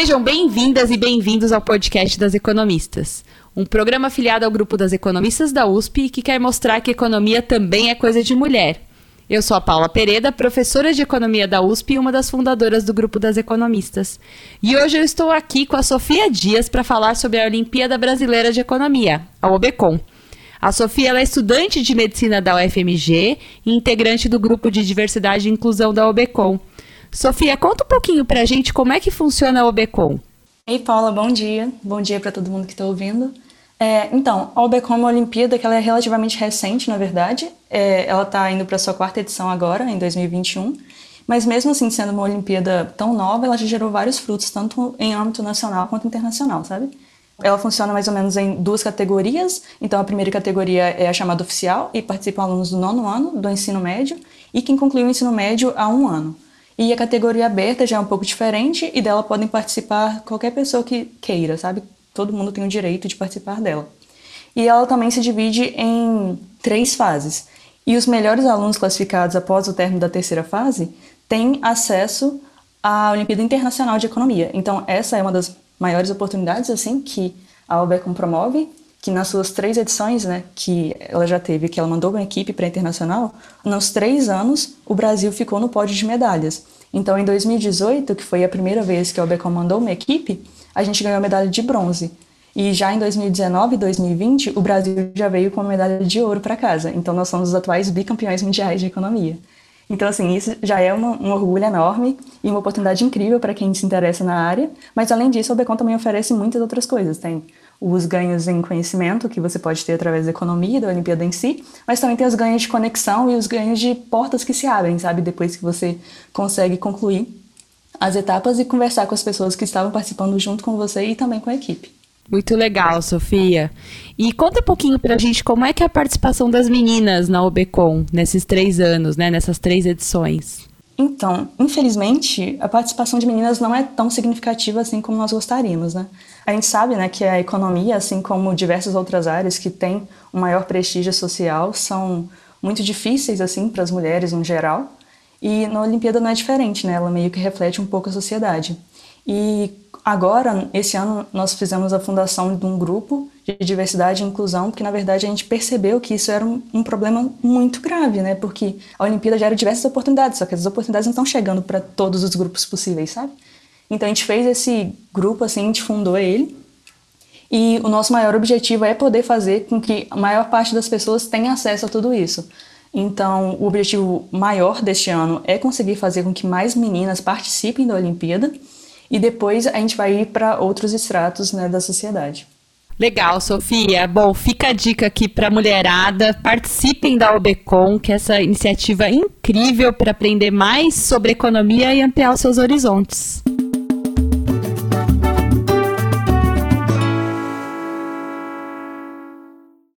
Sejam bem-vindas e bem-vindos ao podcast das economistas, um programa afiliado ao grupo das economistas da USP que quer mostrar que economia também é coisa de mulher. Eu sou a Paula Pereda, professora de economia da USP e uma das fundadoras do grupo das economistas. E hoje eu estou aqui com a Sofia Dias para falar sobre a Olimpíada Brasileira de Economia, a OBECOM. A Sofia é estudante de medicina da UFMG e integrante do grupo de diversidade e inclusão da OBECOM. Sofia, conta um pouquinho para a gente como é que funciona a OBECOM. Ei, Paula, bom dia. Bom dia para todo mundo que está ouvindo. É, então, a OBECOM é uma Olimpíada que ela é relativamente recente, na verdade. É, ela está indo para sua quarta edição agora, em 2021. Mas mesmo assim, sendo uma Olimpíada tão nova, ela já gerou vários frutos, tanto em âmbito nacional quanto internacional, sabe? Ela funciona mais ou menos em duas categorias. Então, a primeira categoria é a chamada oficial e participam alunos do nono ano do ensino médio e quem concluiu o ensino médio há um ano. E a categoria aberta já é um pouco diferente e dela podem participar qualquer pessoa que queira, sabe? Todo mundo tem o direito de participar dela. E ela também se divide em três fases. E os melhores alunos classificados após o término da terceira fase têm acesso à Olimpíada Internacional de Economia. Então, essa é uma das maiores oportunidades assim que a Albecom promove que nas suas três edições, né, que ela já teve, que ela mandou uma equipe para internacional, nos três anos o Brasil ficou no pódio de medalhas. Então, em 2018, que foi a primeira vez que a Obecom mandou uma equipe, a gente ganhou a medalha de bronze. E já em 2019 e 2020, o Brasil já veio com a medalha de ouro para casa. Então, nós somos os atuais bicampeões mundiais de economia. Então, assim, isso já é uma, um orgulho enorme e uma oportunidade incrível para quem se interessa na área. Mas, além disso, a Obecom também oferece muitas outras coisas. Tem os ganhos em conhecimento que você pode ter através da economia, da Olimpíada em si, mas também tem os ganhos de conexão e os ganhos de portas que se abrem, sabe? Depois que você consegue concluir as etapas e conversar com as pessoas que estavam participando junto com você e também com a equipe. Muito legal, Sofia. E conta um pouquinho pra gente como é que é a participação das meninas na OBCOM nesses três anos, né? Nessas três edições. Então, infelizmente, a participação de meninas não é tão significativa assim como nós gostaríamos, né? A gente sabe, né, que a economia, assim como diversas outras áreas que têm um maior prestígio social, são muito difíceis assim para as mulheres no geral. E na Olimpíada não é diferente, né? Ela meio que reflete um pouco a sociedade. E agora, esse ano, nós fizemos a fundação de um grupo de diversidade e inclusão, porque na verdade a gente percebeu que isso era um, um problema muito grave, né? Porque a Olimpíada gera diversas oportunidades, só que as oportunidades não estão chegando para todos os grupos possíveis, sabe? Então a gente fez esse grupo, assim, a gente fundou ele. E o nosso maior objetivo é poder fazer com que a maior parte das pessoas tenha acesso a tudo isso. Então, o objetivo maior deste ano é conseguir fazer com que mais meninas participem da Olimpíada e depois a gente vai ir para outros estratos né, da sociedade. Legal, Sofia. Bom, fica a dica aqui para a mulherada. Participem da OBCOM, que é essa iniciativa incrível para aprender mais sobre economia e ampliar os seus horizontes.